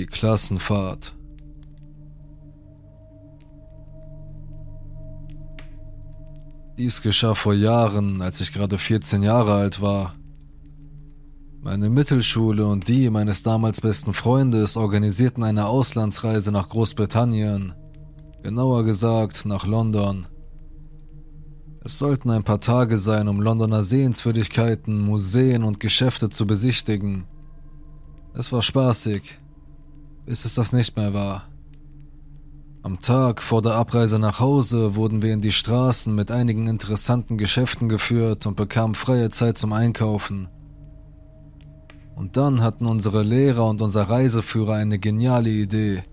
Die Klassenfahrt. Dies geschah vor Jahren, als ich gerade 14 Jahre alt war. Meine Mittelschule und die meines damals besten Freundes organisierten eine Auslandsreise nach Großbritannien, genauer gesagt nach London. Es sollten ein paar Tage sein, um Londoner Sehenswürdigkeiten, Museen und Geschäfte zu besichtigen. Es war spaßig, bis es das nicht mehr war. Am Tag vor der Abreise nach Hause wurden wir in die Straßen mit einigen interessanten Geschäften geführt und bekamen freie Zeit zum Einkaufen. Und dann hatten unsere Lehrer und unser Reiseführer eine geniale Idee.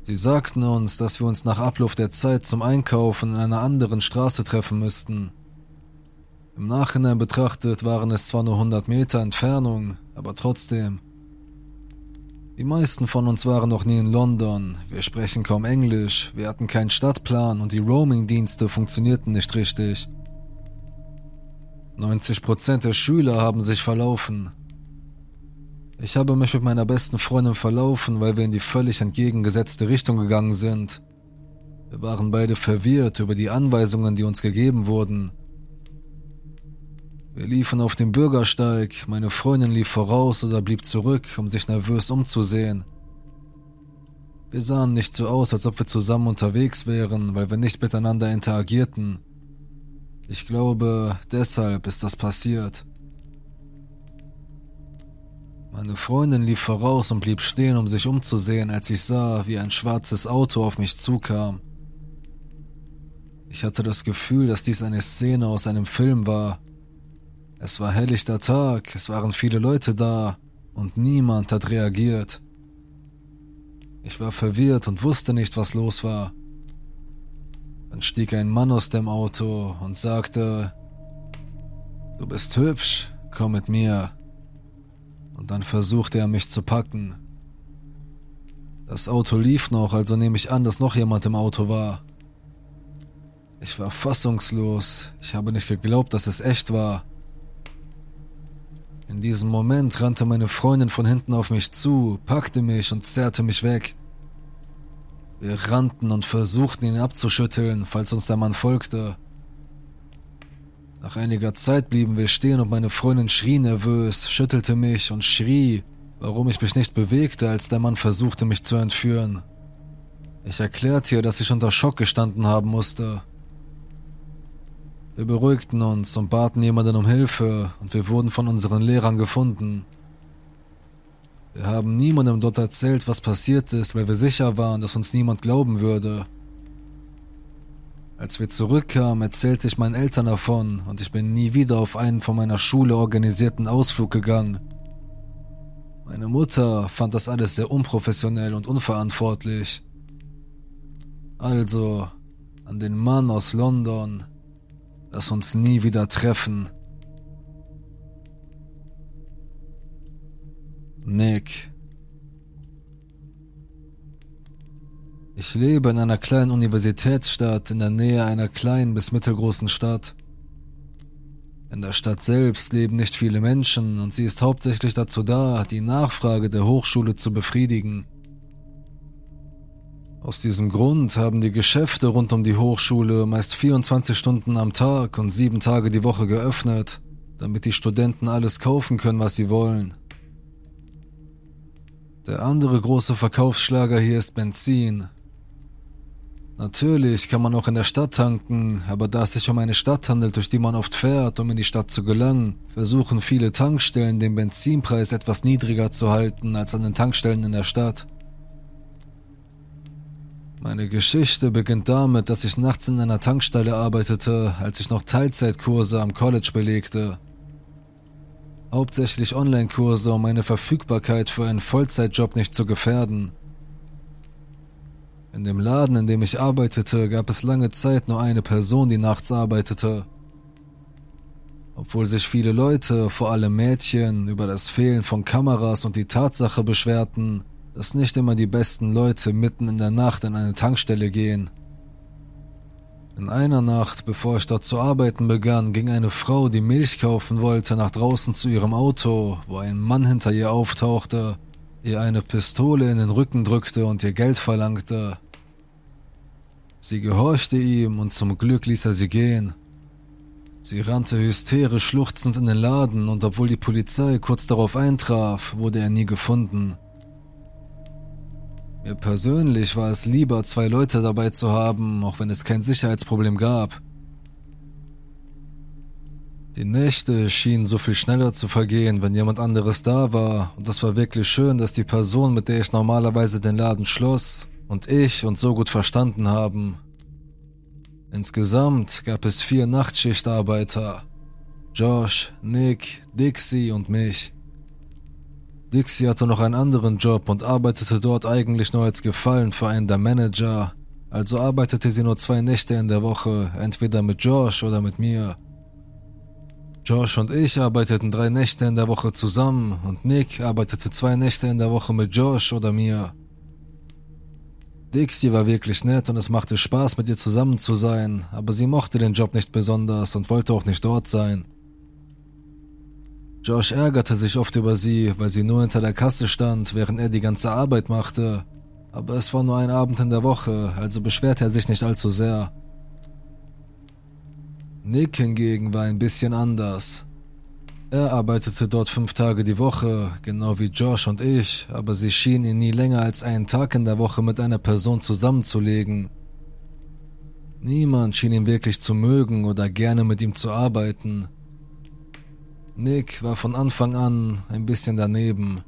Sie sagten uns, dass wir uns nach Ablauf der Zeit zum Einkaufen in einer anderen Straße treffen müssten. Im Nachhinein betrachtet waren es zwar nur 100 Meter Entfernung, aber trotzdem. Die meisten von uns waren noch nie in London, wir sprechen kaum Englisch, wir hatten keinen Stadtplan und die Roaming-Dienste funktionierten nicht richtig. 90% der Schüler haben sich verlaufen. Ich habe mich mit meiner besten Freundin verlaufen, weil wir in die völlig entgegengesetzte Richtung gegangen sind. Wir waren beide verwirrt über die Anweisungen, die uns gegeben wurden. Wir liefen auf dem Bürgersteig, meine Freundin lief voraus oder blieb zurück, um sich nervös umzusehen. Wir sahen nicht so aus, als ob wir zusammen unterwegs wären, weil wir nicht miteinander interagierten. Ich glaube, deshalb ist das passiert. Meine Freundin lief voraus und blieb stehen, um sich umzusehen, als ich sah, wie ein schwarzes Auto auf mich zukam. Ich hatte das Gefühl, dass dies eine Szene aus einem Film war. Es war helllichter Tag, es waren viele Leute da und niemand hat reagiert. Ich war verwirrt und wusste nicht, was los war. Dann stieg ein Mann aus dem Auto und sagte, Du bist hübsch, komm mit mir und dann versuchte er mich zu packen. Das Auto lief noch, also nehme ich an, dass noch jemand im Auto war. Ich war fassungslos, ich habe nicht geglaubt, dass es echt war. In diesem Moment rannte meine Freundin von hinten auf mich zu, packte mich und zerrte mich weg. Wir rannten und versuchten ihn abzuschütteln, falls uns der Mann folgte. Nach einiger Zeit blieben wir stehen und meine Freundin schrie nervös, schüttelte mich und schrie, warum ich mich nicht bewegte, als der Mann versuchte, mich zu entführen. Ich erklärte ihr, dass ich unter Schock gestanden haben musste. Wir beruhigten uns und baten jemanden um Hilfe und wir wurden von unseren Lehrern gefunden. Wir haben niemandem dort erzählt, was passiert ist, weil wir sicher waren, dass uns niemand glauben würde. Als wir zurückkamen, erzählte ich meinen Eltern davon und ich bin nie wieder auf einen von meiner Schule organisierten Ausflug gegangen. Meine Mutter fand das alles sehr unprofessionell und unverantwortlich. Also, an den Mann aus London, lass uns nie wieder treffen. Nick. Ich lebe in einer kleinen Universitätsstadt in der Nähe einer kleinen bis mittelgroßen Stadt. In der Stadt selbst leben nicht viele Menschen und sie ist hauptsächlich dazu da, die Nachfrage der Hochschule zu befriedigen. Aus diesem Grund haben die Geschäfte rund um die Hochschule meist 24 Stunden am Tag und sieben Tage die Woche geöffnet, damit die Studenten alles kaufen können, was sie wollen. Der andere große Verkaufsschlager hier ist Benzin, Natürlich kann man auch in der Stadt tanken, aber da es sich um eine Stadt handelt, durch die man oft fährt, um in die Stadt zu gelangen, versuchen viele Tankstellen den Benzinpreis etwas niedriger zu halten als an den Tankstellen in der Stadt. Meine Geschichte beginnt damit, dass ich nachts in einer Tankstelle arbeitete, als ich noch Teilzeitkurse am College belegte. Hauptsächlich Online-Kurse, um meine Verfügbarkeit für einen Vollzeitjob nicht zu gefährden. In dem Laden, in dem ich arbeitete, gab es lange Zeit nur eine Person, die nachts arbeitete. Obwohl sich viele Leute, vor allem Mädchen, über das Fehlen von Kameras und die Tatsache beschwerten, dass nicht immer die besten Leute mitten in der Nacht in eine Tankstelle gehen. In einer Nacht, bevor ich dort zu arbeiten begann, ging eine Frau, die Milch kaufen wollte, nach draußen zu ihrem Auto, wo ein Mann hinter ihr auftauchte ihr eine Pistole in den Rücken drückte und ihr Geld verlangte. Sie gehorchte ihm und zum Glück ließ er sie gehen. Sie rannte hysterisch schluchzend in den Laden und obwohl die Polizei kurz darauf eintraf, wurde er nie gefunden. Mir persönlich war es lieber, zwei Leute dabei zu haben, auch wenn es kein Sicherheitsproblem gab. Die Nächte schienen so viel schneller zu vergehen, wenn jemand anderes da war, und es war wirklich schön, dass die Person, mit der ich normalerweise den Laden schloss, und ich uns so gut verstanden haben. Insgesamt gab es vier Nachtschichtarbeiter. Josh, Nick, Dixie und mich. Dixie hatte noch einen anderen Job und arbeitete dort eigentlich nur als Gefallen für einen der Manager, also arbeitete sie nur zwei Nächte in der Woche, entweder mit Josh oder mit mir. Josh und ich arbeiteten drei Nächte in der Woche zusammen und Nick arbeitete zwei Nächte in der Woche mit Josh oder mir. Dixie war wirklich nett und es machte Spaß, mit ihr zusammen zu sein, aber sie mochte den Job nicht besonders und wollte auch nicht dort sein. Josh ärgerte sich oft über sie, weil sie nur hinter der Kasse stand, während er die ganze Arbeit machte. Aber es war nur ein Abend in der Woche, also beschwerte er sich nicht allzu sehr. Nick hingegen war ein bisschen anders. Er arbeitete dort fünf Tage die Woche, genau wie Josh und ich, aber sie schien ihn nie länger als einen Tag in der Woche mit einer Person zusammenzulegen. Niemand schien ihn wirklich zu mögen oder gerne mit ihm zu arbeiten. Nick war von Anfang an ein bisschen daneben.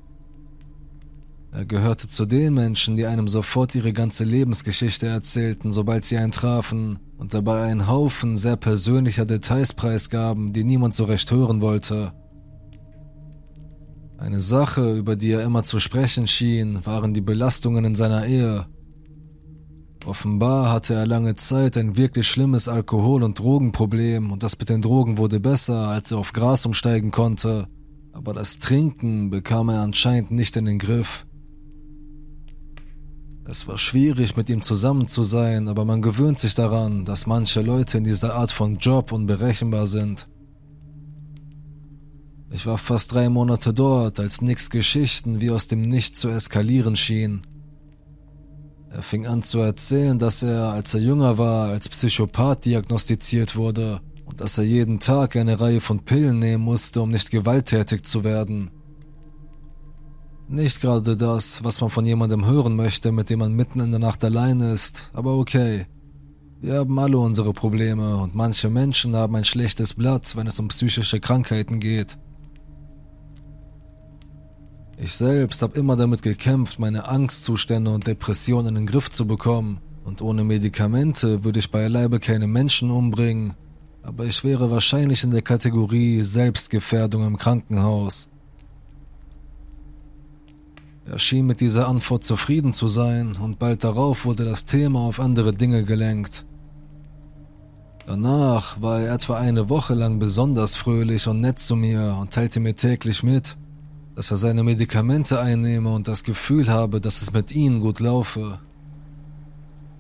Er gehörte zu den Menschen, die einem sofort ihre ganze Lebensgeschichte erzählten, sobald sie einen trafen, und dabei einen Haufen sehr persönlicher Details preisgaben, die niemand so recht hören wollte. Eine Sache, über die er immer zu sprechen schien, waren die Belastungen in seiner Ehe. Offenbar hatte er lange Zeit ein wirklich schlimmes Alkohol- und Drogenproblem und das mit den Drogen wurde besser, als er auf Gras umsteigen konnte, aber das Trinken bekam er anscheinend nicht in den Griff. Es war schwierig, mit ihm zusammen zu sein, aber man gewöhnt sich daran, dass manche Leute in dieser Art von Job unberechenbar sind. Ich war fast drei Monate dort, als Nicks Geschichten wie aus dem Nichts zu eskalieren schienen. Fing an zu erzählen, dass er, als er jünger war, als Psychopath diagnostiziert wurde und dass er jeden Tag eine Reihe von Pillen nehmen musste, um nicht gewalttätig zu werden. Nicht gerade das, was man von jemandem hören möchte, mit dem man mitten in der Nacht allein ist, aber okay. Wir haben alle unsere Probleme und manche Menschen haben ein schlechtes Blatt, wenn es um psychische Krankheiten geht. Ich selbst habe immer damit gekämpft, meine Angstzustände und Depressionen in den Griff zu bekommen. Und ohne Medikamente würde ich beileibe keine Menschen umbringen. Aber ich wäre wahrscheinlich in der Kategorie Selbstgefährdung im Krankenhaus. Er schien mit dieser Antwort zufrieden zu sein und bald darauf wurde das Thema auf andere Dinge gelenkt. Danach war er etwa eine Woche lang besonders fröhlich und nett zu mir und teilte mir täglich mit, dass er seine Medikamente einnehme und das Gefühl habe, dass es mit ihnen gut laufe.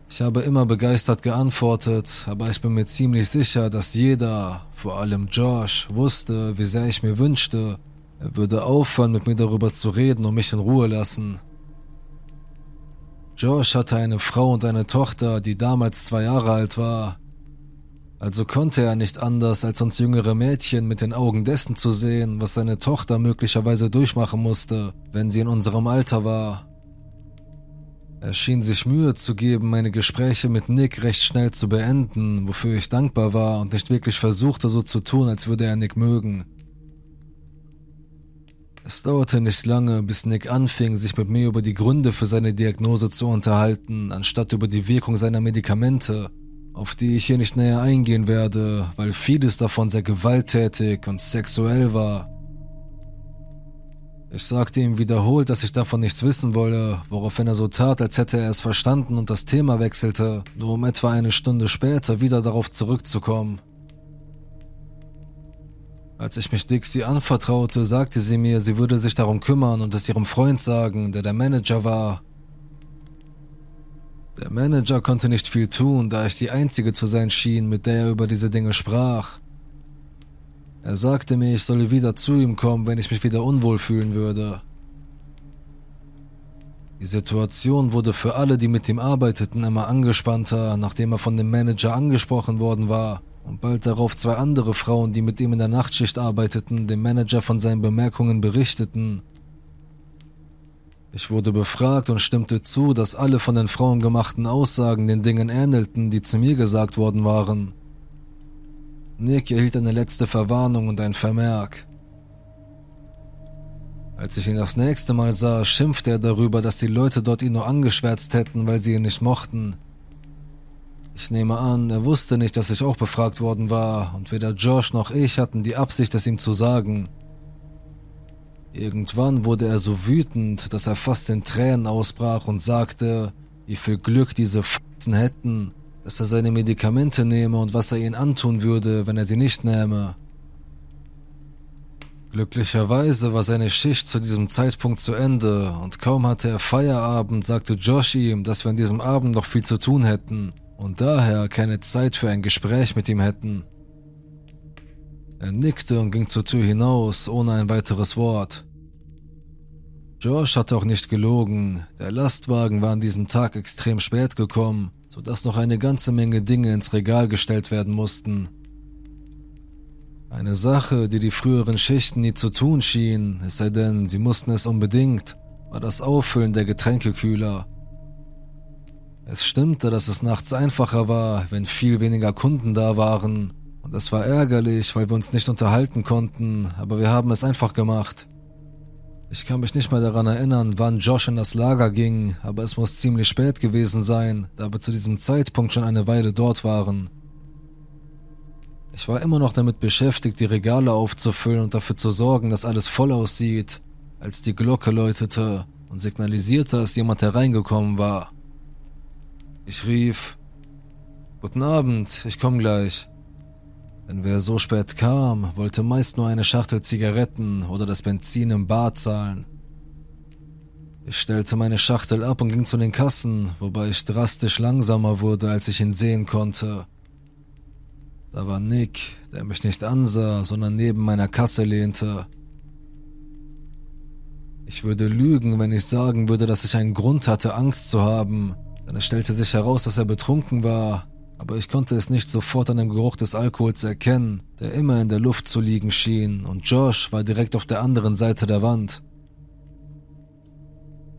Ich habe immer begeistert geantwortet, aber ich bin mir ziemlich sicher, dass jeder, vor allem Josh, wusste, wie sehr ich mir wünschte, er würde aufhören, mit mir darüber zu reden und mich in Ruhe lassen. Josh hatte eine Frau und eine Tochter, die damals zwei Jahre alt war. Also konnte er nicht anders, als uns jüngere Mädchen mit den Augen dessen zu sehen, was seine Tochter möglicherweise durchmachen musste, wenn sie in unserem Alter war. Er schien sich Mühe zu geben, meine Gespräche mit Nick recht schnell zu beenden, wofür ich dankbar war und nicht wirklich versuchte so zu tun, als würde er Nick mögen. Es dauerte nicht lange, bis Nick anfing, sich mit mir über die Gründe für seine Diagnose zu unterhalten, anstatt über die Wirkung seiner Medikamente, auf die ich hier nicht näher eingehen werde, weil vieles davon sehr gewalttätig und sexuell war. Ich sagte ihm wiederholt, dass ich davon nichts wissen wolle, woraufhin er so tat, als hätte er es verstanden und das Thema wechselte, nur um etwa eine Stunde später wieder darauf zurückzukommen. Als ich mich Dixie anvertraute, sagte sie mir, sie würde sich darum kümmern und es ihrem Freund sagen, der der Manager war. Der Manager konnte nicht viel tun, da ich die einzige zu sein schien, mit der er über diese Dinge sprach. Er sagte mir, ich solle wieder zu ihm kommen, wenn ich mich wieder unwohl fühlen würde. Die Situation wurde für alle, die mit ihm arbeiteten, immer angespannter, nachdem er von dem Manager angesprochen worden war und bald darauf zwei andere Frauen, die mit ihm in der Nachtschicht arbeiteten, dem Manager von seinen Bemerkungen berichteten. Ich wurde befragt und stimmte zu, dass alle von den Frauen gemachten Aussagen den Dingen ähnelten, die zu mir gesagt worden waren. Nick erhielt eine letzte Verwarnung und ein Vermerk. Als ich ihn das nächste Mal sah, schimpfte er darüber, dass die Leute dort ihn nur angeschwärzt hätten, weil sie ihn nicht mochten. Ich nehme an, er wusste nicht, dass ich auch befragt worden war, und weder Josh noch ich hatten die Absicht, es ihm zu sagen. Irgendwann wurde er so wütend, dass er fast in Tränen ausbrach und sagte, wie viel Glück diese F***en hätten, dass er seine Medikamente nehme und was er ihnen antun würde, wenn er sie nicht nähme. Glücklicherweise war seine Schicht zu diesem Zeitpunkt zu Ende und kaum hatte er Feierabend, sagte Josh ihm, dass wir an diesem Abend noch viel zu tun hätten und daher keine Zeit für ein Gespräch mit ihm hätten. Er nickte und ging zur Tür hinaus, ohne ein weiteres Wort. Josh hatte auch nicht gelogen, der Lastwagen war an diesem Tag extrem spät gekommen, sodass noch eine ganze Menge Dinge ins Regal gestellt werden mussten. Eine Sache, die die früheren Schichten nie zu tun schienen, es sei denn, sie mussten es unbedingt, war das Auffüllen der Getränkekühler. Es stimmte, dass es nachts einfacher war, wenn viel weniger Kunden da waren, und es war ärgerlich, weil wir uns nicht unterhalten konnten, aber wir haben es einfach gemacht. Ich kann mich nicht mehr daran erinnern, wann Josh in das Lager ging, aber es muss ziemlich spät gewesen sein, da wir zu diesem Zeitpunkt schon eine Weile dort waren. Ich war immer noch damit beschäftigt, die Regale aufzufüllen und dafür zu sorgen, dass alles voll aussieht, als die Glocke läutete und signalisierte, dass jemand hereingekommen war. Ich rief, Guten Abend, ich komme gleich. Wenn wer so spät kam, wollte meist nur eine Schachtel Zigaretten oder das Benzin im Bar zahlen. Ich stellte meine Schachtel ab und ging zu den Kassen, wobei ich drastisch langsamer wurde, als ich ihn sehen konnte. Da war Nick, der mich nicht ansah, sondern neben meiner Kasse lehnte. Ich würde lügen, wenn ich sagen würde, dass ich einen Grund hatte, Angst zu haben, denn es stellte sich heraus, dass er betrunken war, aber ich konnte es nicht sofort an dem Geruch des Alkohols erkennen, der immer in der Luft zu liegen schien, und Josh war direkt auf der anderen Seite der Wand.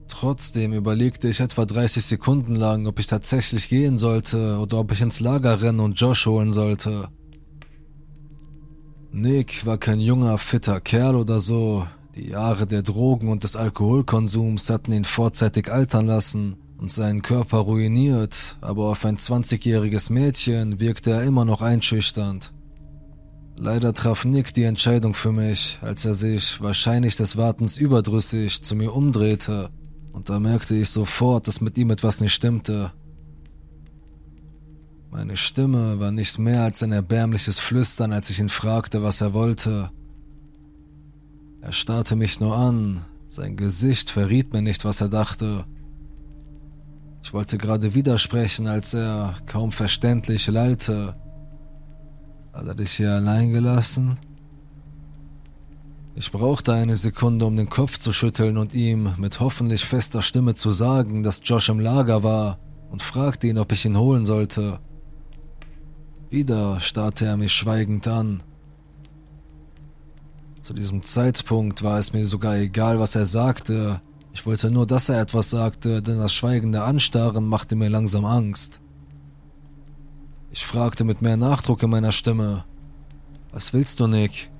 Trotzdem überlegte ich etwa 30 Sekunden lang, ob ich tatsächlich gehen sollte oder ob ich ins Lager rennen und Josh holen sollte. Nick war kein junger, fitter Kerl oder so. Die Jahre der Drogen und des Alkoholkonsums hatten ihn vorzeitig altern lassen und seinen Körper ruiniert, aber auf ein 20-jähriges Mädchen wirkte er immer noch einschüchternd. Leider traf Nick die Entscheidung für mich, als er sich, wahrscheinlich des Wartens überdrüssig, zu mir umdrehte und da merkte ich sofort, dass mit ihm etwas nicht stimmte. Meine Stimme war nicht mehr als ein erbärmliches Flüstern, als ich ihn fragte, was er wollte. Er starrte mich nur an, sein Gesicht verriet mir nicht, was er dachte. Ich wollte gerade widersprechen, als er, kaum verständlich, lallte. Hat er dich hier allein gelassen? Ich brauchte eine Sekunde, um den Kopf zu schütteln und ihm mit hoffentlich fester Stimme zu sagen, dass Josh im Lager war und fragte ihn, ob ich ihn holen sollte. Wieder starrte er mich schweigend an. Zu diesem Zeitpunkt war es mir sogar egal, was er sagte. Ich wollte nur, dass er etwas sagte, denn das schweigende Anstarren machte mir langsam Angst. Ich fragte mit mehr Nachdruck in meiner Stimme: Was willst du, Nick?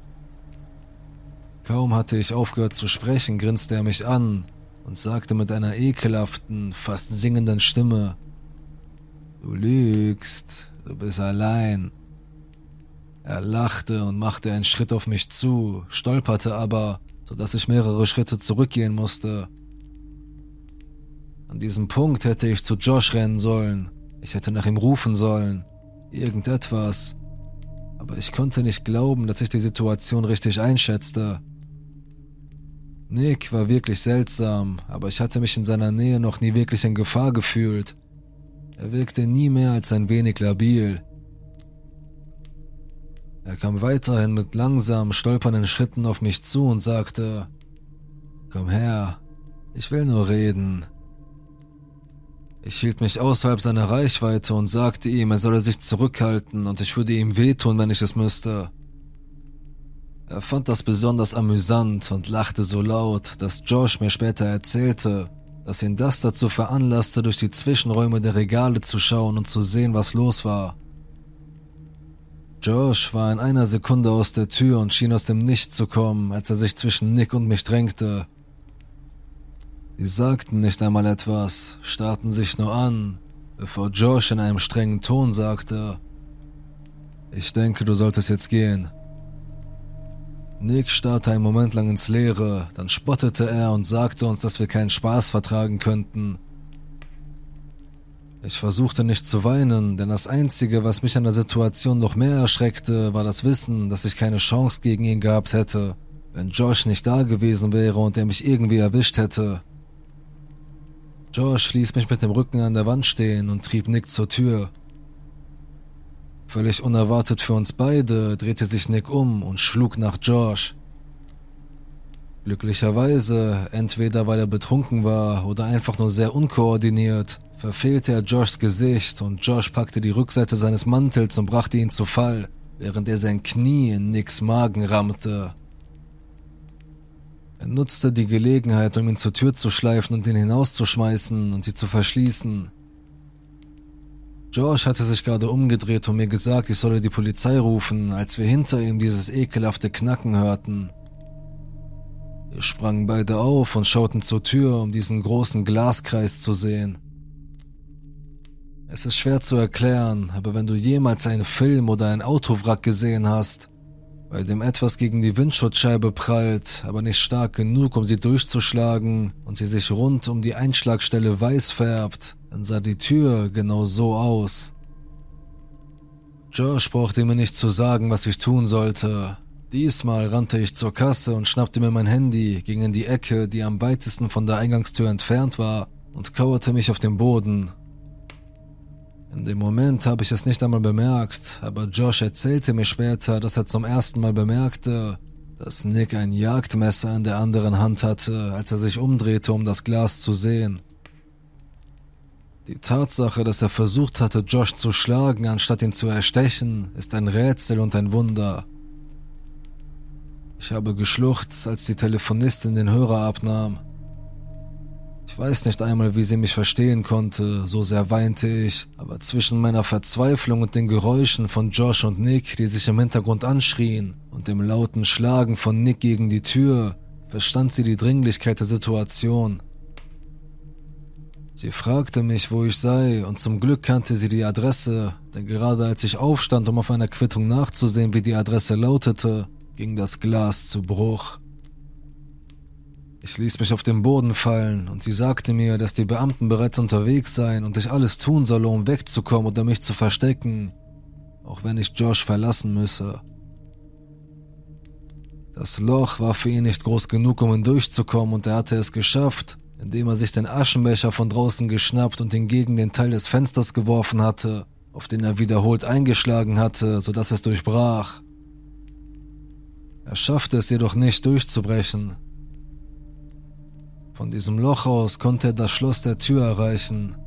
Kaum hatte ich aufgehört zu sprechen, grinste er mich an und sagte mit einer ekelhaften, fast singenden Stimme, Du lügst, du bist allein. Er lachte und machte einen Schritt auf mich zu, stolperte aber, so dass ich mehrere Schritte zurückgehen musste. An diesem Punkt hätte ich zu Josh rennen sollen, ich hätte nach ihm rufen sollen, irgendetwas, aber ich konnte nicht glauben, dass ich die Situation richtig einschätzte. Nick war wirklich seltsam, aber ich hatte mich in seiner Nähe noch nie wirklich in Gefahr gefühlt. Er wirkte nie mehr als ein wenig labil. Er kam weiterhin mit langsam stolpernden Schritten auf mich zu und sagte, Komm her, ich will nur reden. Ich hielt mich außerhalb seiner Reichweite und sagte ihm, er solle sich zurückhalten und ich würde ihm wehtun, wenn ich es müsste. Er fand das besonders amüsant und lachte so laut, dass Josh mir später erzählte, dass ihn das dazu veranlasste, durch die Zwischenräume der Regale zu schauen und zu sehen, was los war. Josh war in einer Sekunde aus der Tür und schien aus dem Nichts zu kommen, als er sich zwischen Nick und mich drängte. Sie sagten nicht einmal etwas, starrten sich nur an, bevor Josh in einem strengen Ton sagte, ich denke, du solltest jetzt gehen. Nick starrte einen Moment lang ins Leere, dann spottete er und sagte uns, dass wir keinen Spaß vertragen könnten. Ich versuchte nicht zu weinen, denn das Einzige, was mich an der Situation noch mehr erschreckte, war das Wissen, dass ich keine Chance gegen ihn gehabt hätte, wenn Josh nicht da gewesen wäre und er mich irgendwie erwischt hätte. Josh ließ mich mit dem Rücken an der Wand stehen und trieb Nick zur Tür. Völlig unerwartet für uns beide drehte sich Nick um und schlug nach Josh. Glücklicherweise, entweder weil er betrunken war oder einfach nur sehr unkoordiniert, verfehlte er Joshs Gesicht und Josh packte die Rückseite seines Mantels und brachte ihn zu Fall, während er sein Knie in Nicks Magen rammte. Er nutzte die Gelegenheit, um ihn zur Tür zu schleifen und ihn hinauszuschmeißen und sie zu verschließen. George hatte sich gerade umgedreht und mir gesagt, ich solle die Polizei rufen, als wir hinter ihm dieses ekelhafte Knacken hörten. Wir sprangen beide auf und schauten zur Tür, um diesen großen Glaskreis zu sehen. Es ist schwer zu erklären, aber wenn du jemals einen Film oder ein Autowrack gesehen hast, bei dem etwas gegen die Windschutzscheibe prallt, aber nicht stark genug, um sie durchzuschlagen und sie sich rund um die Einschlagstelle weiß färbt, dann sah die Tür genau so aus. Josh brauchte mir nicht zu sagen, was ich tun sollte. Diesmal rannte ich zur Kasse und schnappte mir mein Handy, ging in die Ecke, die am weitesten von der Eingangstür entfernt war, und kauerte mich auf den Boden. In dem Moment habe ich es nicht einmal bemerkt, aber Josh erzählte mir später, dass er zum ersten Mal bemerkte, dass Nick ein Jagdmesser in der anderen Hand hatte, als er sich umdrehte, um das Glas zu sehen. Die Tatsache, dass er versucht hatte, Josh zu schlagen, anstatt ihn zu erstechen, ist ein Rätsel und ein Wunder. Ich habe geschluchzt, als die Telefonistin den Hörer abnahm. Ich weiß nicht einmal, wie sie mich verstehen konnte, so sehr weinte ich, aber zwischen meiner Verzweiflung und den Geräuschen von Josh und Nick, die sich im Hintergrund anschrien, und dem lauten Schlagen von Nick gegen die Tür, verstand sie die Dringlichkeit der Situation. Sie fragte mich, wo ich sei, und zum Glück kannte sie die Adresse, denn gerade als ich aufstand, um auf einer Quittung nachzusehen, wie die Adresse lautete, ging das Glas zu Bruch. Ich ließ mich auf den Boden fallen und sie sagte mir, dass die Beamten bereits unterwegs seien und ich alles tun solle, um wegzukommen oder mich zu verstecken, auch wenn ich Josh verlassen müsse. Das Loch war für ihn nicht groß genug, um hindurchzukommen und er hatte es geschafft, indem er sich den Aschenbecher von draußen geschnappt und ihn gegen den Teil des Fensters geworfen hatte, auf den er wiederholt eingeschlagen hatte, sodass es durchbrach. Er schaffte es jedoch nicht durchzubrechen. Von diesem Loch aus konnte er das Schloss der Tür erreichen.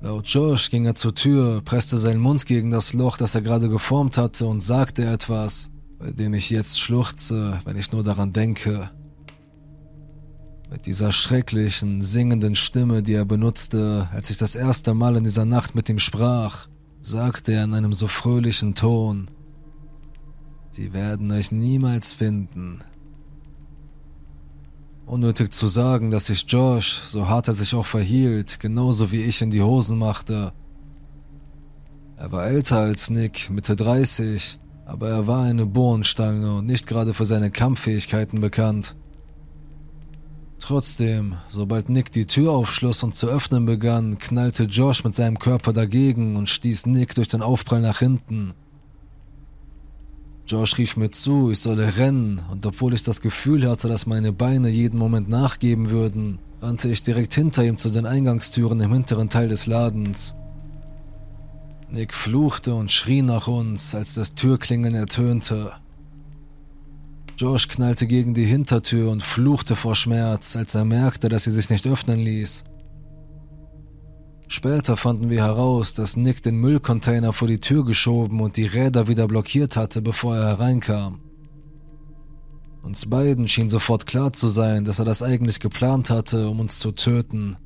Laut Josh ging er zur Tür, presste seinen Mund gegen das Loch, das er gerade geformt hatte und sagte etwas, bei dem ich jetzt schluchze, wenn ich nur daran denke. Mit dieser schrecklichen, singenden Stimme, die er benutzte, als ich das erste Mal in dieser Nacht mit ihm sprach, sagte er in einem so fröhlichen Ton, Sie werden euch niemals finden. Unnötig zu sagen, dass sich Josh, so hart er sich auch verhielt, genauso wie ich in die Hosen machte. Er war älter als Nick, Mitte 30, aber er war eine Bohnenstange und nicht gerade für seine Kampffähigkeiten bekannt. Trotzdem, sobald Nick die Tür aufschloss und zu öffnen begann, knallte Josh mit seinem Körper dagegen und stieß Nick durch den Aufprall nach hinten. Josh rief mir zu, ich solle rennen, und obwohl ich das Gefühl hatte, dass meine Beine jeden Moment nachgeben würden, rannte ich direkt hinter ihm zu den Eingangstüren im hinteren Teil des Ladens. Nick fluchte und schrie nach uns, als das Türklingeln ertönte. Josh knallte gegen die Hintertür und fluchte vor Schmerz, als er merkte, dass sie sich nicht öffnen ließ. Später fanden wir heraus, dass Nick den Müllcontainer vor die Tür geschoben und die Räder wieder blockiert hatte, bevor er hereinkam. Uns beiden schien sofort klar zu sein, dass er das eigentlich geplant hatte, um uns zu töten.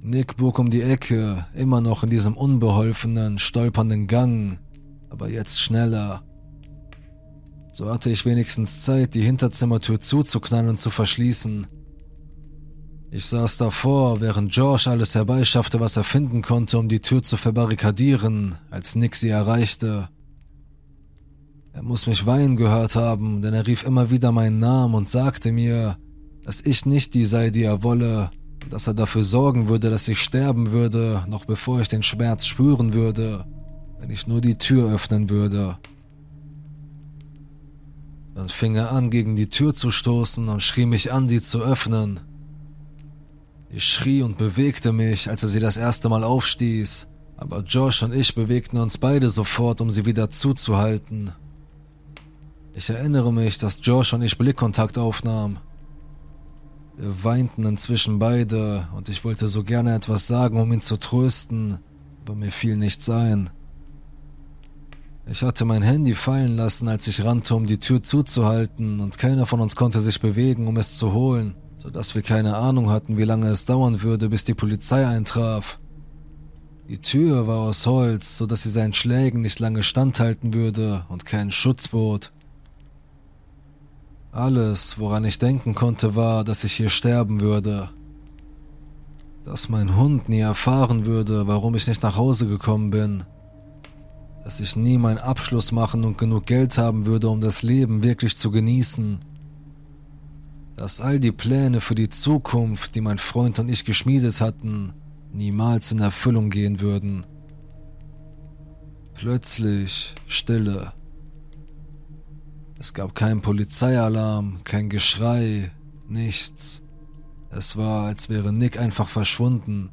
Nick bog um die Ecke, immer noch in diesem unbeholfenen, stolpernden Gang, aber jetzt schneller. So hatte ich wenigstens Zeit, die Hinterzimmertür zuzuknallen und zu verschließen. Ich saß davor, während George alles herbeischaffte, was er finden konnte, um die Tür zu verbarrikadieren, als Nick sie erreichte. Er muss mich weinen gehört haben, denn er rief immer wieder meinen Namen und sagte mir, dass ich nicht die sei, die er wolle, und dass er dafür sorgen würde, dass ich sterben würde, noch bevor ich den Schmerz spüren würde, wenn ich nur die Tür öffnen würde. Dann fing er an, gegen die Tür zu stoßen und schrie mich an, sie zu öffnen. Ich schrie und bewegte mich, als er sie das erste Mal aufstieß, aber Josh und ich bewegten uns beide sofort, um sie wieder zuzuhalten. Ich erinnere mich, dass Josh und ich Blickkontakt aufnahmen. Wir weinten inzwischen beide und ich wollte so gerne etwas sagen, um ihn zu trösten, aber mir fiel nichts ein. Ich hatte mein Handy fallen lassen, als ich rannte, um die Tür zuzuhalten, und keiner von uns konnte sich bewegen, um es zu holen, sodass wir keine Ahnung hatten, wie lange es dauern würde, bis die Polizei eintraf. Die Tür war aus Holz, sodass sie seinen Schlägen nicht lange standhalten würde und keinen Schutz bot. Alles, woran ich denken konnte, war, dass ich hier sterben würde. Dass mein Hund nie erfahren würde, warum ich nicht nach Hause gekommen bin. Dass ich nie meinen Abschluss machen und genug Geld haben würde, um das Leben wirklich zu genießen. Dass all die Pläne für die Zukunft, die mein Freund und ich geschmiedet hatten, niemals in Erfüllung gehen würden. Plötzlich Stille. Es gab keinen Polizeialarm, kein Geschrei, nichts. Es war, als wäre Nick einfach verschwunden.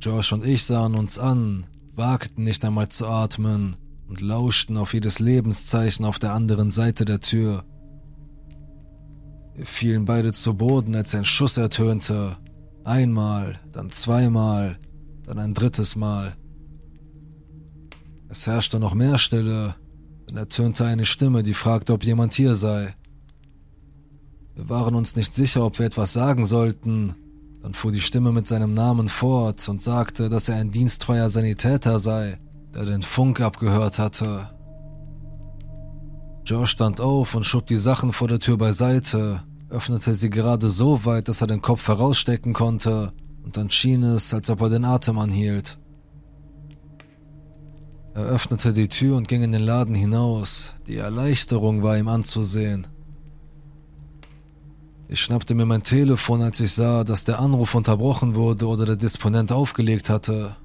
Josh und ich sahen uns an, wagten nicht einmal zu atmen und lauschten auf jedes Lebenszeichen auf der anderen Seite der Tür. Wir fielen beide zu Boden, als ein Schuss ertönte. Einmal, dann zweimal, dann ein drittes Mal. Es herrschte noch mehr Stille, dann ertönte eine Stimme, die fragte, ob jemand hier sei. Wir waren uns nicht sicher, ob wir etwas sagen sollten. Dann fuhr die Stimme mit seinem Namen fort und sagte, dass er ein diensttreuer Sanitäter sei, der den Funk abgehört hatte. George stand auf und schob die Sachen vor der Tür beiseite, öffnete sie gerade so weit, dass er den Kopf herausstecken konnte, und dann schien es, als ob er den Atem anhielt. Er öffnete die Tür und ging in den Laden hinaus. Die Erleichterung war ihm anzusehen. Ich schnappte mir mein Telefon, als ich sah, dass der Anruf unterbrochen wurde oder der Disponent aufgelegt hatte.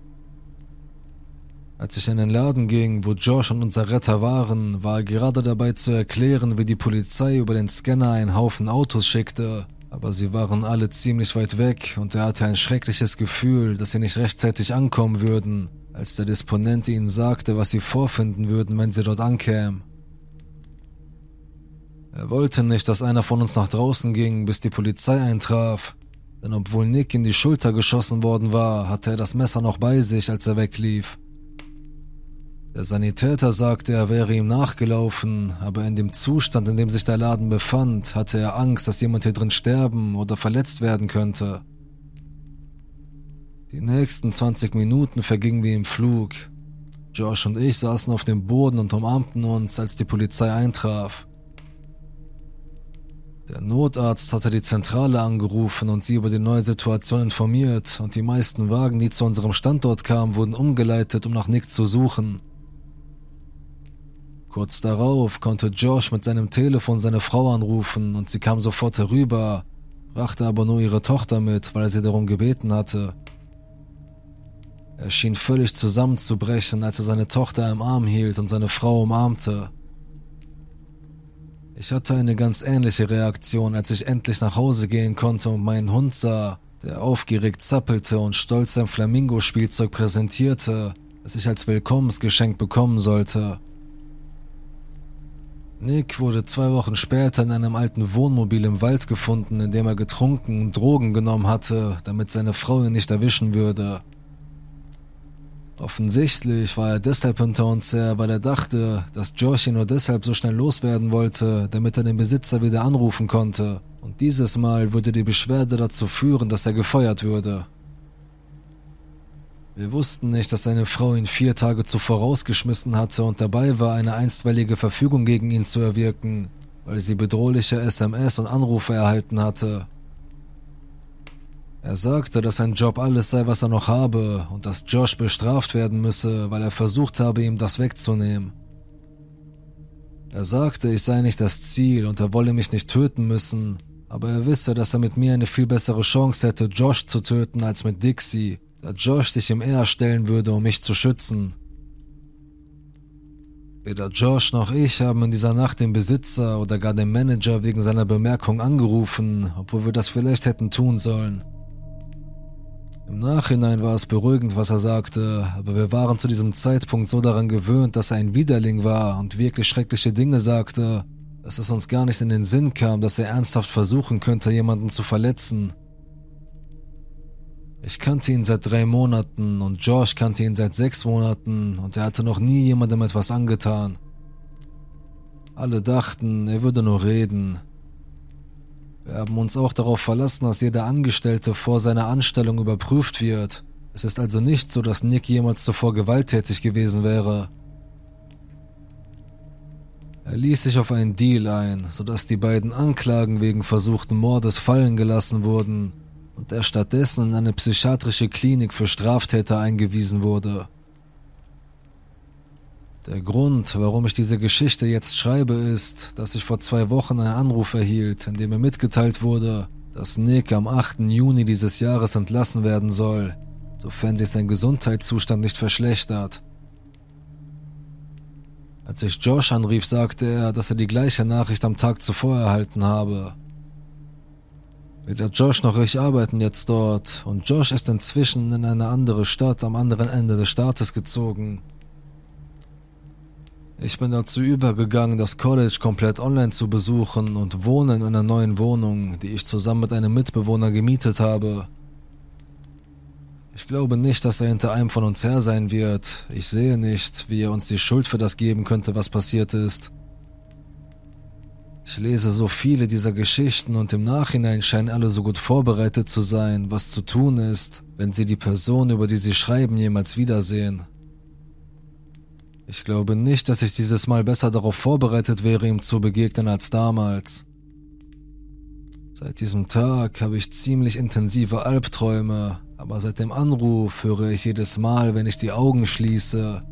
Als ich in den Laden ging, wo Josh und unser Retter waren, war er gerade dabei zu erklären, wie die Polizei über den Scanner einen Haufen Autos schickte, aber sie waren alle ziemlich weit weg und er hatte ein schreckliches Gefühl, dass sie nicht rechtzeitig ankommen würden als der Disponent ihnen sagte, was sie vorfinden würden, wenn sie dort ankämen. Er wollte nicht, dass einer von uns nach draußen ging, bis die Polizei eintraf, denn obwohl Nick in die Schulter geschossen worden war, hatte er das Messer noch bei sich, als er weglief. Der Sanitäter sagte, er wäre ihm nachgelaufen, aber in dem Zustand, in dem sich der Laden befand, hatte er Angst, dass jemand hier drin sterben oder verletzt werden könnte. Die nächsten 20 Minuten vergingen wie im Flug. Josh und ich saßen auf dem Boden und umarmten uns, als die Polizei eintraf. Der Notarzt hatte die Zentrale angerufen und sie über die neue Situation informiert und die meisten Wagen, die zu unserem Standort kamen, wurden umgeleitet, um nach Nick zu suchen. Kurz darauf konnte Josh mit seinem Telefon seine Frau anrufen und sie kam sofort herüber, brachte aber nur ihre Tochter mit, weil er sie darum gebeten hatte. Er schien völlig zusammenzubrechen, als er seine Tochter im Arm hielt und seine Frau umarmte. Ich hatte eine ganz ähnliche Reaktion, als ich endlich nach Hause gehen konnte und meinen Hund sah, der aufgeregt zappelte und stolz sein Flamingo-Spielzeug präsentierte, das ich als Willkommensgeschenk bekommen sollte. Nick wurde zwei Wochen später in einem alten Wohnmobil im Wald gefunden, in dem er getrunken und Drogen genommen hatte, damit seine Frau ihn nicht erwischen würde. Offensichtlich war er deshalb hinter uns her, weil er dachte, dass Josh ihn nur deshalb so schnell loswerden wollte, damit er den Besitzer wieder anrufen konnte. Und dieses Mal würde die Beschwerde dazu führen, dass er gefeuert würde. Wir wussten nicht, dass seine Frau ihn vier Tage zuvor rausgeschmissen hatte und dabei war, eine einstweilige Verfügung gegen ihn zu erwirken, weil sie bedrohliche SMS und Anrufe erhalten hatte. Er sagte, dass sein Job alles sei, was er noch habe und dass Josh bestraft werden müsse, weil er versucht habe, ihm das wegzunehmen. Er sagte, ich sei nicht das Ziel und er wolle mich nicht töten müssen, aber er wisse, dass er mit mir eine viel bessere Chance hätte, Josh zu töten als mit Dixie da Josh sich ihm eher stellen würde, um mich zu schützen. Weder Josh noch ich haben in dieser Nacht den Besitzer oder gar den Manager wegen seiner Bemerkung angerufen, obwohl wir das vielleicht hätten tun sollen. Im Nachhinein war es beruhigend, was er sagte, aber wir waren zu diesem Zeitpunkt so daran gewöhnt, dass er ein Widerling war und wirklich schreckliche Dinge sagte, dass es uns gar nicht in den Sinn kam, dass er ernsthaft versuchen könnte, jemanden zu verletzen. Ich kannte ihn seit drei Monaten und Josh kannte ihn seit sechs Monaten und er hatte noch nie jemandem etwas angetan. Alle dachten, er würde nur reden. Wir haben uns auch darauf verlassen, dass jeder Angestellte vor seiner Anstellung überprüft wird. Es ist also nicht so, dass Nick jemals zuvor gewalttätig gewesen wäre. Er ließ sich auf einen Deal ein, sodass die beiden Anklagen wegen versuchten Mordes fallen gelassen wurden und er stattdessen in eine psychiatrische Klinik für Straftäter eingewiesen wurde. Der Grund, warum ich diese Geschichte jetzt schreibe, ist, dass ich vor zwei Wochen einen Anruf erhielt, in dem mir mitgeteilt wurde, dass Nick am 8. Juni dieses Jahres entlassen werden soll, sofern sich sein Gesundheitszustand nicht verschlechtert. Als ich Josh anrief, sagte er, dass er die gleiche Nachricht am Tag zuvor erhalten habe. Weder Josh noch ich arbeiten jetzt dort und Josh ist inzwischen in eine andere Stadt am anderen Ende des Staates gezogen. Ich bin dazu übergegangen, das College komplett online zu besuchen und wohne in einer neuen Wohnung, die ich zusammen mit einem Mitbewohner gemietet habe. Ich glaube nicht, dass er hinter einem von uns her sein wird. Ich sehe nicht, wie er uns die Schuld für das geben könnte, was passiert ist. Ich lese so viele dieser Geschichten und im Nachhinein scheinen alle so gut vorbereitet zu sein, was zu tun ist, wenn sie die Person, über die sie schreiben, jemals wiedersehen. Ich glaube nicht, dass ich dieses Mal besser darauf vorbereitet wäre, ihm zu begegnen als damals. Seit diesem Tag habe ich ziemlich intensive Albträume, aber seit dem Anruf höre ich jedes Mal, wenn ich die Augen schließe,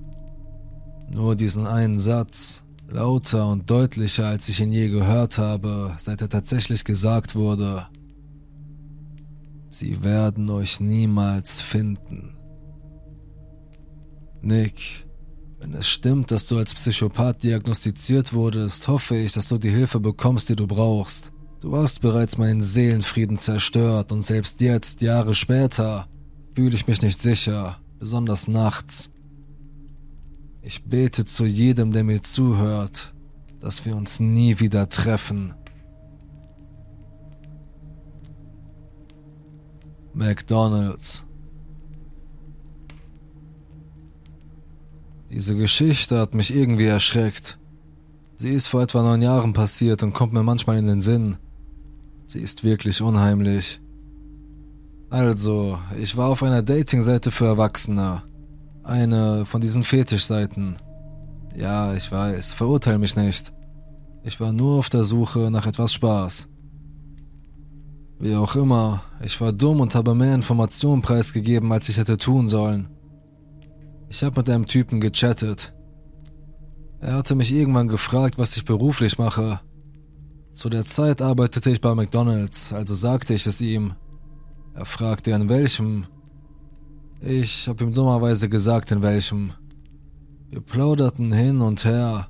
nur diesen einen Satz. Lauter und deutlicher, als ich ihn je gehört habe, seit er tatsächlich gesagt wurde. Sie werden euch niemals finden. Nick, wenn es stimmt, dass du als Psychopath diagnostiziert wurdest, hoffe ich, dass du die Hilfe bekommst, die du brauchst. Du hast bereits meinen Seelenfrieden zerstört und selbst jetzt, Jahre später, fühle ich mich nicht sicher, besonders nachts. Ich bete zu jedem, der mir zuhört, dass wir uns nie wieder treffen. McDonald's. Diese Geschichte hat mich irgendwie erschreckt. Sie ist vor etwa neun Jahren passiert und kommt mir manchmal in den Sinn. Sie ist wirklich unheimlich. Also, ich war auf einer Dating-Seite für Erwachsene. Eine von diesen Fetischseiten. Ja, ich weiß, verurteil mich nicht. Ich war nur auf der Suche nach etwas Spaß. Wie auch immer, ich war dumm und habe mehr Informationen preisgegeben, als ich hätte tun sollen. Ich habe mit einem Typen gechattet. Er hatte mich irgendwann gefragt, was ich beruflich mache. Zu der Zeit arbeitete ich bei McDonald's, also sagte ich es ihm. Er fragte an welchem, ich hab ihm dummerweise gesagt, in welchem. Wir plauderten hin und her.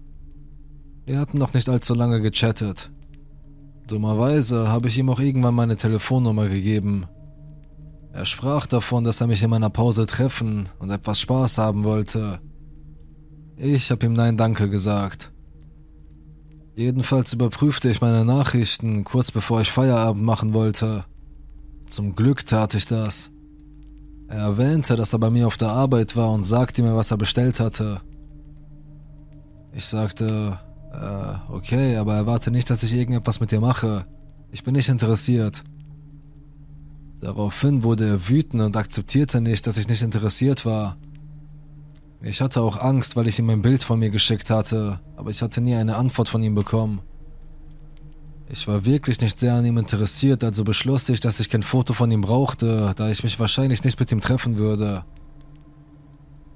Wir hatten noch nicht allzu lange gechattet. Dummerweise habe ich ihm auch irgendwann meine Telefonnummer gegeben. Er sprach davon, dass er mich in meiner Pause treffen und etwas Spaß haben wollte. Ich habe ihm Nein Danke gesagt. Jedenfalls überprüfte ich meine Nachrichten kurz bevor ich Feierabend machen wollte. Zum Glück tat ich das. Er erwähnte, dass er bei mir auf der Arbeit war und sagte mir, was er bestellt hatte. Ich sagte, äh, okay, aber erwarte nicht, dass ich irgendetwas mit dir mache. Ich bin nicht interessiert. Daraufhin wurde er wütend und akzeptierte nicht, dass ich nicht interessiert war. Ich hatte auch Angst, weil ich ihm ein Bild von mir geschickt hatte, aber ich hatte nie eine Antwort von ihm bekommen. Ich war wirklich nicht sehr an ihm interessiert, also beschloss ich, dass ich kein Foto von ihm brauchte, da ich mich wahrscheinlich nicht mit ihm treffen würde.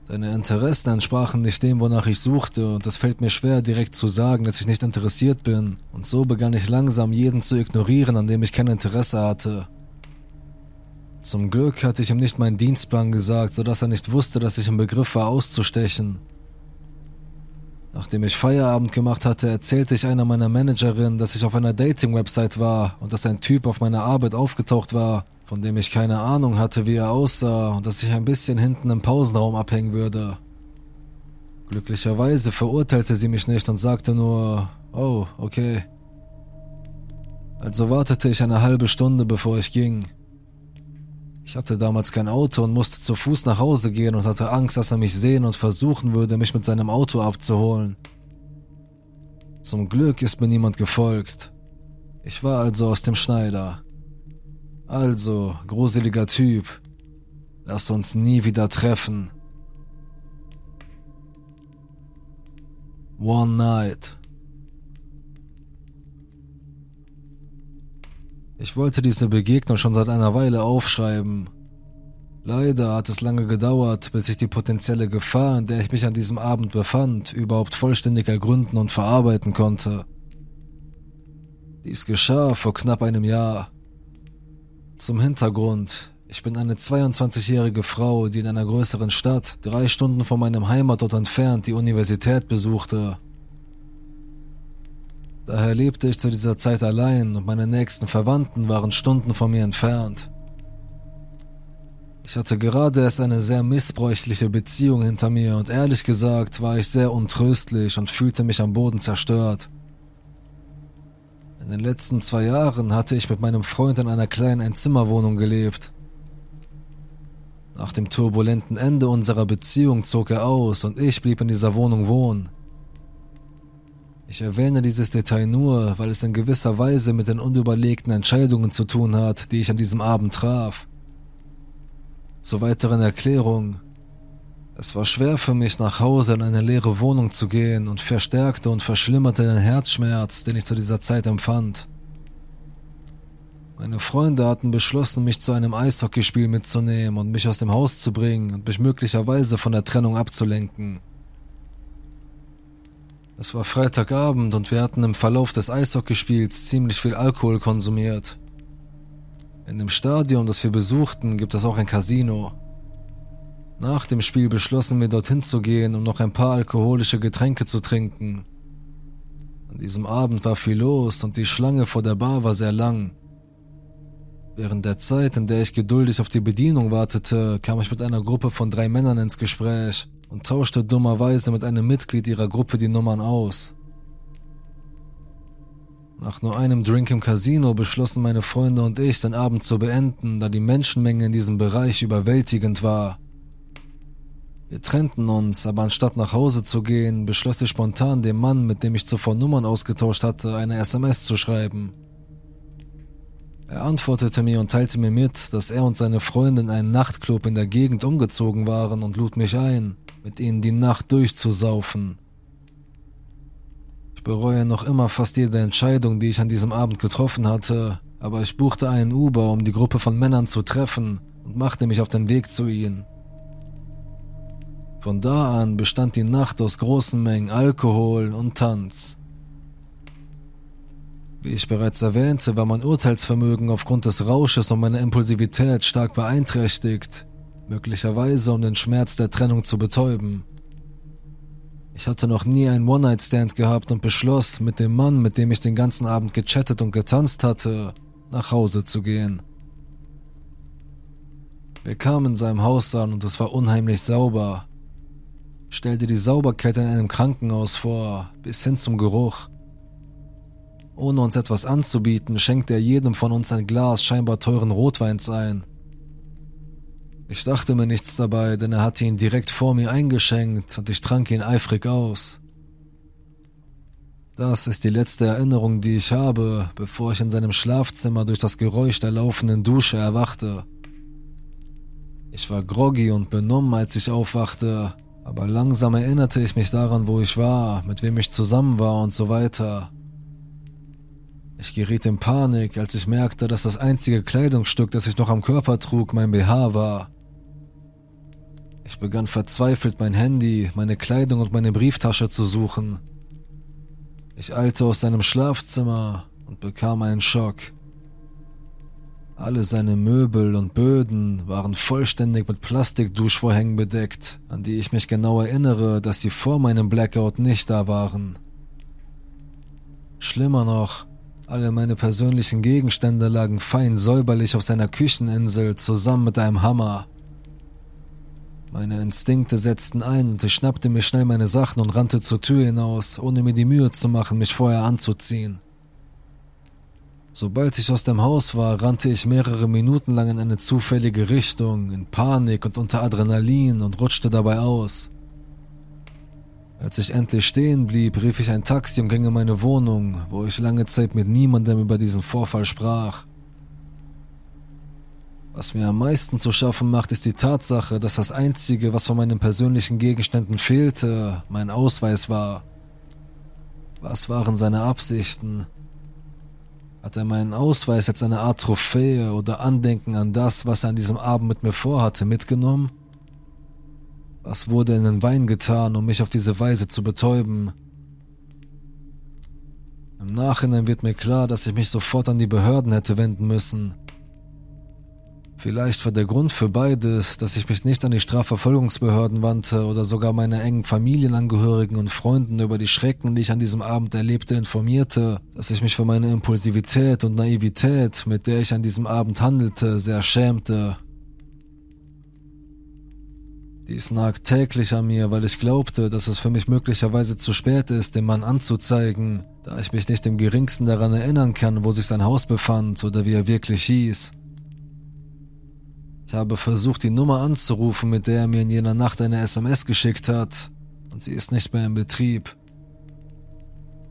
Seine Interessen entsprachen nicht dem, wonach ich suchte, und es fällt mir schwer, direkt zu sagen, dass ich nicht interessiert bin, und so begann ich langsam jeden zu ignorieren, an dem ich kein Interesse hatte. Zum Glück hatte ich ihm nicht meinen Dienstplan gesagt, sodass er nicht wusste, dass ich im Begriff war, auszustechen. Nachdem ich Feierabend gemacht hatte, erzählte ich einer meiner Managerinnen, dass ich auf einer Dating-Website war und dass ein Typ auf meiner Arbeit aufgetaucht war, von dem ich keine Ahnung hatte, wie er aussah und dass ich ein bisschen hinten im Pausenraum abhängen würde. Glücklicherweise verurteilte sie mich nicht und sagte nur, oh, okay. Also wartete ich eine halbe Stunde, bevor ich ging. Ich hatte damals kein Auto und musste zu Fuß nach Hause gehen und hatte Angst, dass er mich sehen und versuchen würde, mich mit seinem Auto abzuholen. Zum Glück ist mir niemand gefolgt. Ich war also aus dem Schneider. Also, gruseliger Typ, lass uns nie wieder treffen. One Night. Ich wollte diese Begegnung schon seit einer Weile aufschreiben. Leider hat es lange gedauert, bis ich die potenzielle Gefahr, in der ich mich an diesem Abend befand, überhaupt vollständig ergründen und verarbeiten konnte. Dies geschah vor knapp einem Jahr. Zum Hintergrund, ich bin eine 22-jährige Frau, die in einer größeren Stadt, drei Stunden von meinem Heimatort entfernt, die Universität besuchte Daher lebte ich zu dieser Zeit allein und meine nächsten Verwandten waren Stunden von mir entfernt. Ich hatte gerade erst eine sehr missbräuchliche Beziehung hinter mir und ehrlich gesagt war ich sehr untröstlich und fühlte mich am Boden zerstört. In den letzten zwei Jahren hatte ich mit meinem Freund in einer kleinen Einzimmerwohnung gelebt. Nach dem turbulenten Ende unserer Beziehung zog er aus und ich blieb in dieser Wohnung wohnen. Ich erwähne dieses Detail nur, weil es in gewisser Weise mit den unüberlegten Entscheidungen zu tun hat, die ich an diesem Abend traf. Zur weiteren Erklärung. Es war schwer für mich, nach Hause in eine leere Wohnung zu gehen und verstärkte und verschlimmerte den Herzschmerz, den ich zu dieser Zeit empfand. Meine Freunde hatten beschlossen, mich zu einem Eishockeyspiel mitzunehmen und mich aus dem Haus zu bringen und mich möglicherweise von der Trennung abzulenken. Es war Freitagabend und wir hatten im Verlauf des Eishockeyspiels ziemlich viel Alkohol konsumiert. In dem Stadion, das wir besuchten, gibt es auch ein Casino. Nach dem Spiel beschlossen wir dorthin zu gehen, um noch ein paar alkoholische Getränke zu trinken. An diesem Abend war viel los und die Schlange vor der Bar war sehr lang. Während der Zeit, in der ich geduldig auf die Bedienung wartete, kam ich mit einer Gruppe von drei Männern ins Gespräch und tauschte dummerweise mit einem Mitglied ihrer Gruppe die Nummern aus. Nach nur einem Drink im Casino beschlossen meine Freunde und ich, den Abend zu beenden, da die Menschenmenge in diesem Bereich überwältigend war. Wir trennten uns, aber anstatt nach Hause zu gehen, beschloss ich spontan dem Mann, mit dem ich zuvor Nummern ausgetauscht hatte, eine SMS zu schreiben. Er antwortete mir und teilte mir mit, dass er und seine Freundin einen Nachtclub in der Gegend umgezogen waren und lud mich ein mit ihnen die Nacht durchzusaufen. Ich bereue noch immer fast jede Entscheidung, die ich an diesem Abend getroffen hatte, aber ich buchte einen Uber, um die Gruppe von Männern zu treffen und machte mich auf den Weg zu ihnen. Von da an bestand die Nacht aus großen Mengen Alkohol und Tanz. Wie ich bereits erwähnte, war mein Urteilsvermögen aufgrund des Rausches und meiner Impulsivität stark beeinträchtigt möglicherweise um den Schmerz der Trennung zu betäuben. Ich hatte noch nie einen One-Night-Stand gehabt und beschloss, mit dem Mann, mit dem ich den ganzen Abend gechattet und getanzt hatte, nach Hause zu gehen. Wir kamen in seinem Haus an und es war unheimlich sauber. Stell dir die Sauberkeit in einem Krankenhaus vor, bis hin zum Geruch. Ohne uns etwas anzubieten, schenkte er jedem von uns ein Glas scheinbar teuren Rotweins ein. Ich dachte mir nichts dabei, denn er hatte ihn direkt vor mir eingeschenkt und ich trank ihn eifrig aus. Das ist die letzte Erinnerung, die ich habe, bevor ich in seinem Schlafzimmer durch das Geräusch der laufenden Dusche erwachte. Ich war groggy und benommen, als ich aufwachte, aber langsam erinnerte ich mich daran, wo ich war, mit wem ich zusammen war und so weiter. Ich geriet in Panik, als ich merkte, dass das einzige Kleidungsstück, das ich noch am Körper trug, mein BH war. Ich begann verzweifelt mein Handy, meine Kleidung und meine Brieftasche zu suchen. Ich eilte aus seinem Schlafzimmer und bekam einen Schock. Alle seine Möbel und Böden waren vollständig mit Plastikduschvorhängen bedeckt, an die ich mich genau erinnere, dass sie vor meinem Blackout nicht da waren. Schlimmer noch, alle meine persönlichen Gegenstände lagen fein säuberlich auf seiner Kücheninsel zusammen mit einem Hammer. Meine Instinkte setzten ein und ich schnappte mir schnell meine Sachen und rannte zur Tür hinaus, ohne mir die Mühe zu machen, mich vorher anzuziehen. Sobald ich aus dem Haus war, rannte ich mehrere Minuten lang in eine zufällige Richtung, in Panik und unter Adrenalin und rutschte dabei aus. Als ich endlich stehen blieb, rief ich ein Taxi und ging in meine Wohnung, wo ich lange Zeit mit niemandem über diesen Vorfall sprach. Was mir am meisten zu schaffen macht, ist die Tatsache, dass das Einzige, was von meinen persönlichen Gegenständen fehlte, mein Ausweis war. Was waren seine Absichten? Hat er meinen Ausweis als eine Art Trophäe oder Andenken an das, was er an diesem Abend mit mir vorhatte, mitgenommen? Was wurde in den Wein getan, um mich auf diese Weise zu betäuben? Im Nachhinein wird mir klar, dass ich mich sofort an die Behörden hätte wenden müssen. Vielleicht war der Grund für beides, dass ich mich nicht an die Strafverfolgungsbehörden wandte oder sogar meine engen Familienangehörigen und Freunden über die Schrecken, die ich an diesem Abend erlebte, informierte, dass ich mich für meine Impulsivität und Naivität, mit der ich an diesem Abend handelte, sehr schämte. Dies nagt täglich an mir, weil ich glaubte, dass es für mich möglicherweise zu spät ist, den Mann anzuzeigen, da ich mich nicht im geringsten daran erinnern kann, wo sich sein Haus befand oder wie er wirklich hieß. Ich habe versucht, die Nummer anzurufen, mit der er mir in jener Nacht eine SMS geschickt hat, und sie ist nicht mehr in Betrieb.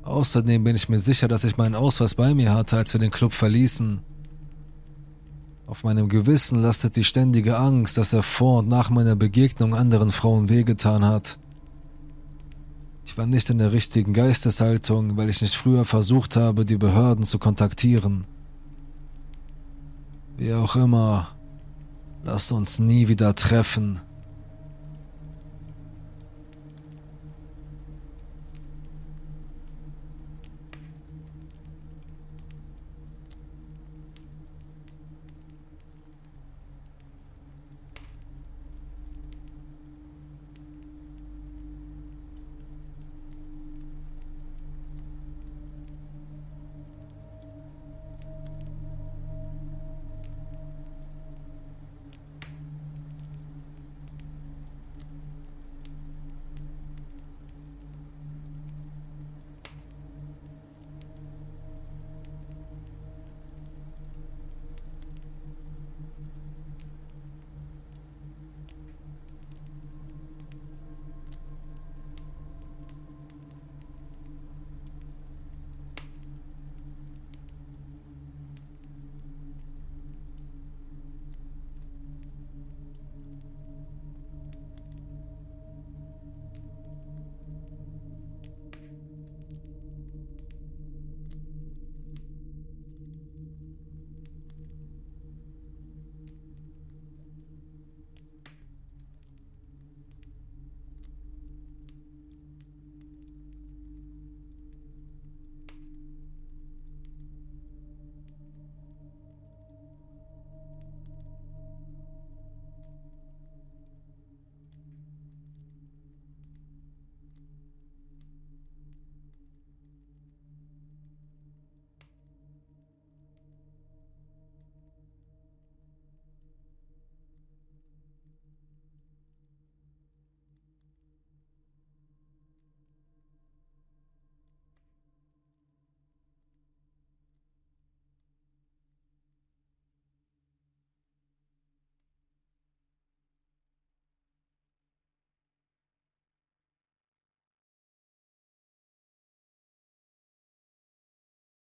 Außerdem bin ich mir sicher, dass ich meinen Ausweis bei mir hatte, als wir den Club verließen. Auf meinem Gewissen lastet die ständige Angst, dass er vor und nach meiner Begegnung anderen Frauen wehgetan hat. Ich war nicht in der richtigen Geisteshaltung, weil ich nicht früher versucht habe, die Behörden zu kontaktieren. Wie auch immer, Lass uns nie wieder treffen.